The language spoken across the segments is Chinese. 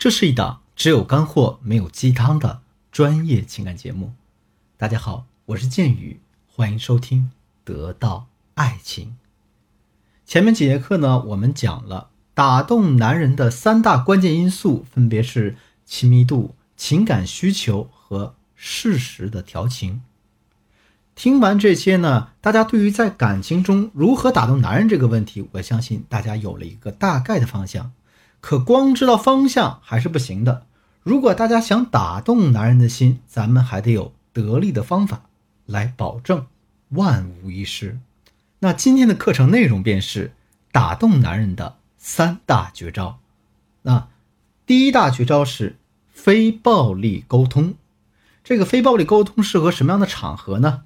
这是一档只有干货没有鸡汤的专业情感节目。大家好，我是剑宇，欢迎收听《得到爱情》。前面几节课呢，我们讲了打动男人的三大关键因素，分别是亲密度、情感需求和适时的调情。听完这些呢，大家对于在感情中如何打动男人这个问题，我相信大家有了一个大概的方向。可光知道方向还是不行的。如果大家想打动男人的心，咱们还得有得力的方法来保证万无一失。那今天的课程内容便是打动男人的三大绝招。那第一大绝招是非暴力沟通。这个非暴力沟通适合什么样的场合呢？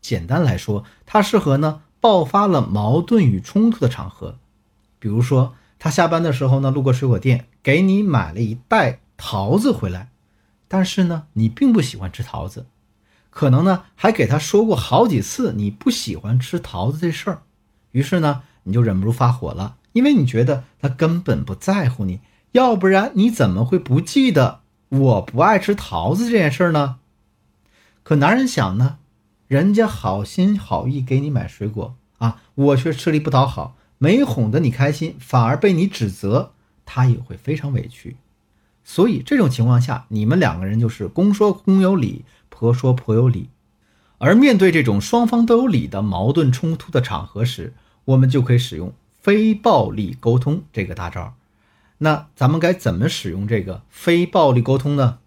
简单来说，它适合呢爆发了矛盾与冲突的场合，比如说。他下班的时候呢，路过水果店，给你买了一袋桃子回来，但是呢，你并不喜欢吃桃子，可能呢还给他说过好几次你不喜欢吃桃子这事儿，于是呢，你就忍不住发火了，因为你觉得他根本不在乎你，要不然你怎么会不记得我不爱吃桃子这件事儿呢？可男人想呢，人家好心好意给你买水果啊，我却吃力不讨好。没哄得你开心，反而被你指责，他也会非常委屈。所以这种情况下，你们两个人就是公说公有理，婆说婆有理。而面对这种双方都有理的矛盾冲突的场合时，我们就可以使用非暴力沟通这个大招。那咱们该怎么使用这个非暴力沟通呢？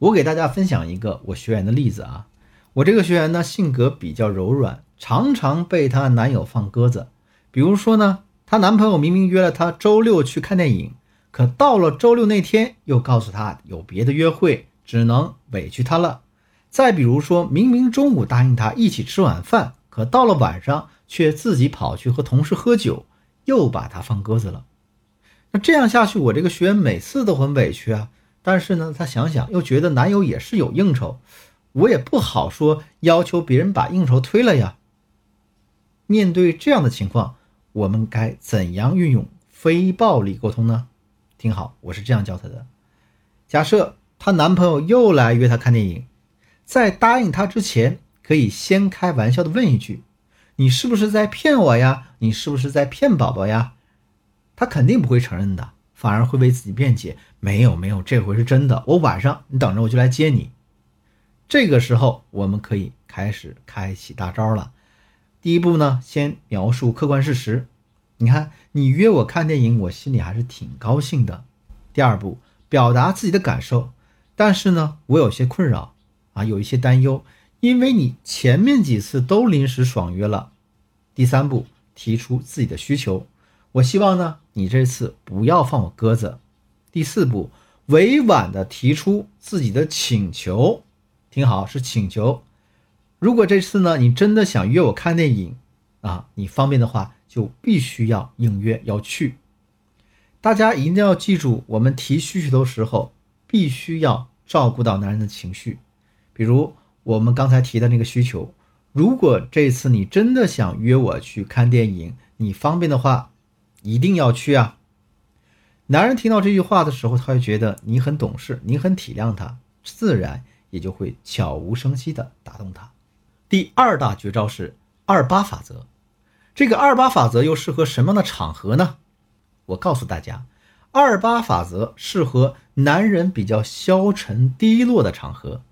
我给大家分享一个我学员的例子啊。我这个学员呢，性格比较柔软，常常被她男友放鸽子。比如说呢，她男朋友明明约了她周六去看电影，可到了周六那天又告诉她有别的约会，只能委屈她了。再比如说，明明中午答应她一起吃晚饭，可到了晚上却自己跑去和同事喝酒，又把她放鸽子了。那这样下去，我这个学员每次都很委屈啊。但是呢，她想想又觉得男友也是有应酬，我也不好说要求别人把应酬推了呀。面对这样的情况。我们该怎样运用非暴力沟通呢？听好，我是这样教她的：假设她男朋友又来约她看电影，在答应她之前，可以先开玩笑的问一句：“你是不是在骗我呀？你是不是在骗宝宝呀？”她肯定不会承认的，反而会为自己辩解：“没有，没有，这回是真的。我晚上你等着，我就来接你。”这个时候，我们可以开始开启大招了。第一步呢，先描述客观事实。你看，你约我看电影，我心里还是挺高兴的。第二步，表达自己的感受，但是呢，我有些困扰啊，有一些担忧，因为你前面几次都临时爽约了。第三步，提出自己的需求，我希望呢，你这次不要放我鸽子。第四步，委婉的提出自己的请求，听好，是请求。如果这次呢，你真的想约我看电影，啊，你方便的话，就必须要应约要去。大家一定要记住，我们提需求的时候，必须要照顾到男人的情绪。比如我们刚才提的那个需求，如果这次你真的想约我去看电影，你方便的话，一定要去啊。男人听到这句话的时候，他会觉得你很懂事，你很体谅他，自然也就会悄无声息的打动他。第二大绝招是二八法则，这个二八法则又适合什么样的场合呢？我告诉大家，二八法则适合男人比较消沉低落的场合。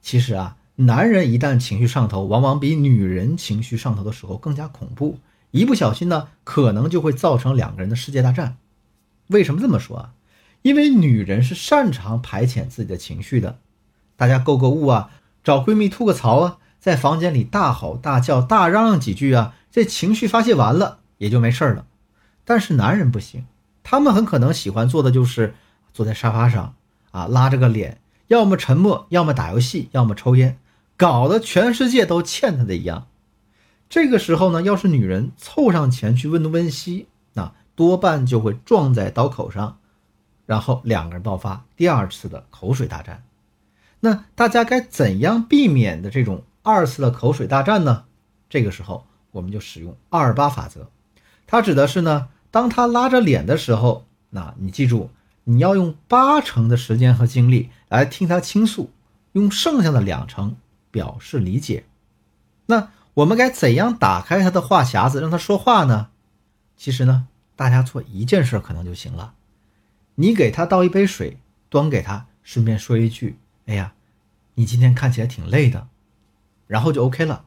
其实啊，男人一旦情绪上头，往往比女人情绪上头的时候更加恐怖，一不小心呢，可能就会造成两个人的世界大战。为什么这么说啊？因为女人是擅长排遣自己的情绪的，大家购购物啊，找闺蜜吐个槽啊。在房间里大吼大叫、大嚷嚷几句啊，这情绪发泄完了也就没事儿了。但是男人不行，他们很可能喜欢做的就是坐在沙发上啊，拉着个脸，要么沉默，要么打游戏，要么抽烟，搞得全世界都欠他的一样。这个时候呢，要是女人凑上前去问东问西，那多半就会撞在刀口上，然后两个人爆发第二次的口水大战。那大家该怎样避免的这种？二次的口水大战呢？这个时候我们就使用二八法则，它指的是呢，当他拉着脸的时候，那你记住，你要用八成的时间和精力来听他倾诉，用剩下的两成表示理解。那我们该怎样打开他的话匣子，让他说话呢？其实呢，大家做一件事可能就行了。你给他倒一杯水，端给他，顺便说一句：“哎呀，你今天看起来挺累的。”然后就 OK 了。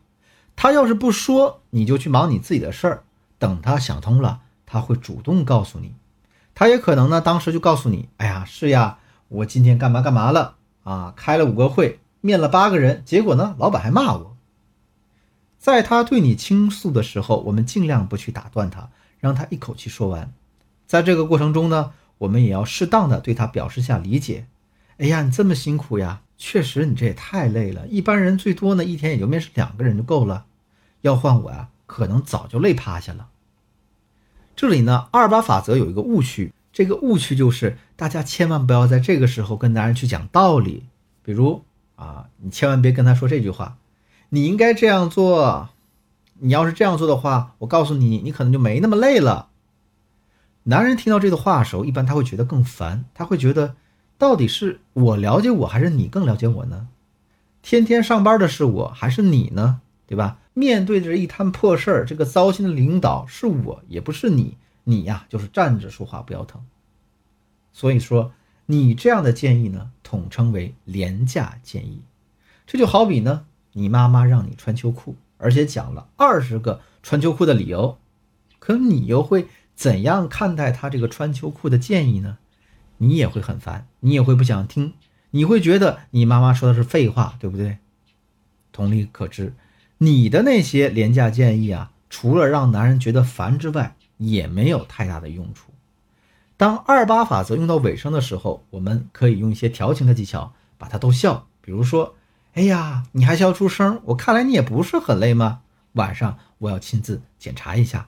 他要是不说，你就去忙你自己的事儿。等他想通了，他会主动告诉你。他也可能呢，当时就告诉你：“哎呀，是呀，我今天干嘛干嘛了啊？开了五个会，面了八个人，结果呢，老板还骂我。”在他对你倾诉的时候，我们尽量不去打断他，让他一口气说完。在这个过程中呢，我们也要适当的对他表示下理解。哎呀，你这么辛苦呀，确实你这也太累了。一般人最多呢，一天也就面试两个人就够了。要换我呀，可能早就累趴下了。这里呢，二八法则有一个误区，这个误区就是大家千万不要在这个时候跟男人去讲道理。比如啊，你千万别跟他说这句话：“你应该这样做。”你要是这样做的话，我告诉你，你可能就没那么累了。男人听到这个话的时候，一般他会觉得更烦，他会觉得到底是我了解我还是你更了解我呢？天天上班的是我还是你呢？对吧？面对着一摊破事儿，这个糟心的领导是我，也不是你。你呀，就是站着说话不腰疼。所以说，你这样的建议呢，统称为廉价建议。这就好比呢，你妈妈让你穿秋裤，而且讲了二十个穿秋裤的理由，可你又会怎样看待她这个穿秋裤的建议呢？你也会很烦，你也会不想听，你会觉得你妈妈说的是废话，对不对？同理可知。你的那些廉价建议啊，除了让男人觉得烦之外，也没有太大的用处。当二八法则用到尾声的时候，我们可以用一些调情的技巧把他逗笑。比如说，哎呀，你还笑出声，我看来你也不是很累吗？晚上我要亲自检查一下。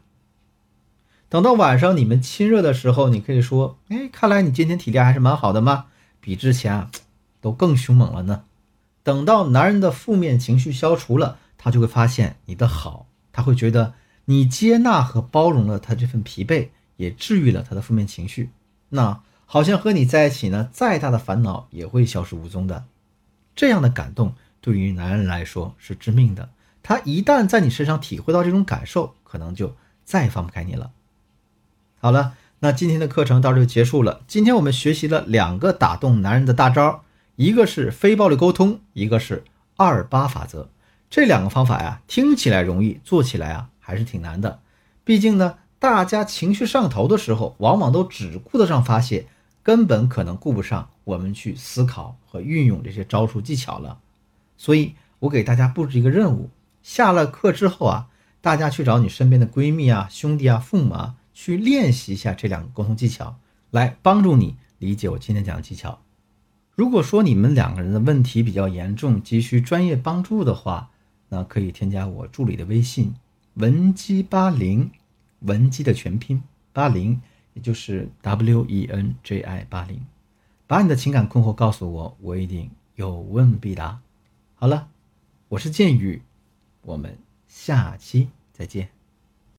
等到晚上你们亲热的时候，你可以说，哎，看来你今天体力还是蛮好的嘛，比之前啊都更凶猛了呢。等到男人的负面情绪消除了。他就会发现你的好，他会觉得你接纳和包容了他这份疲惫，也治愈了他的负面情绪。那好像和你在一起呢，再大的烦恼也会消失无踪的。这样的感动对于男人来说是致命的。他一旦在你身上体会到这种感受，可能就再也放不开你了。好了，那今天的课程到这就结束了。今天我们学习了两个打动男人的大招，一个是非暴力沟通，一个是二八法则。这两个方法呀，听起来容易，做起来啊还是挺难的。毕竟呢，大家情绪上头的时候，往往都只顾得上发泄，根本可能顾不上我们去思考和运用这些招数技巧了。所以我给大家布置一个任务：下了课之后啊，大家去找你身边的闺蜜啊、兄弟啊、父母啊，去练习一下这两个沟通技巧，来帮助你理解我今天讲的技巧。如果说你们两个人的问题比较严重，急需专业帮助的话，那可以添加我助理的微信，文姬八零，文姬的全拼八零，也就是 W E N J I 八零，把你的情感困惑告诉我，我一定有问必答。好了，我是剑宇，我们下期再见。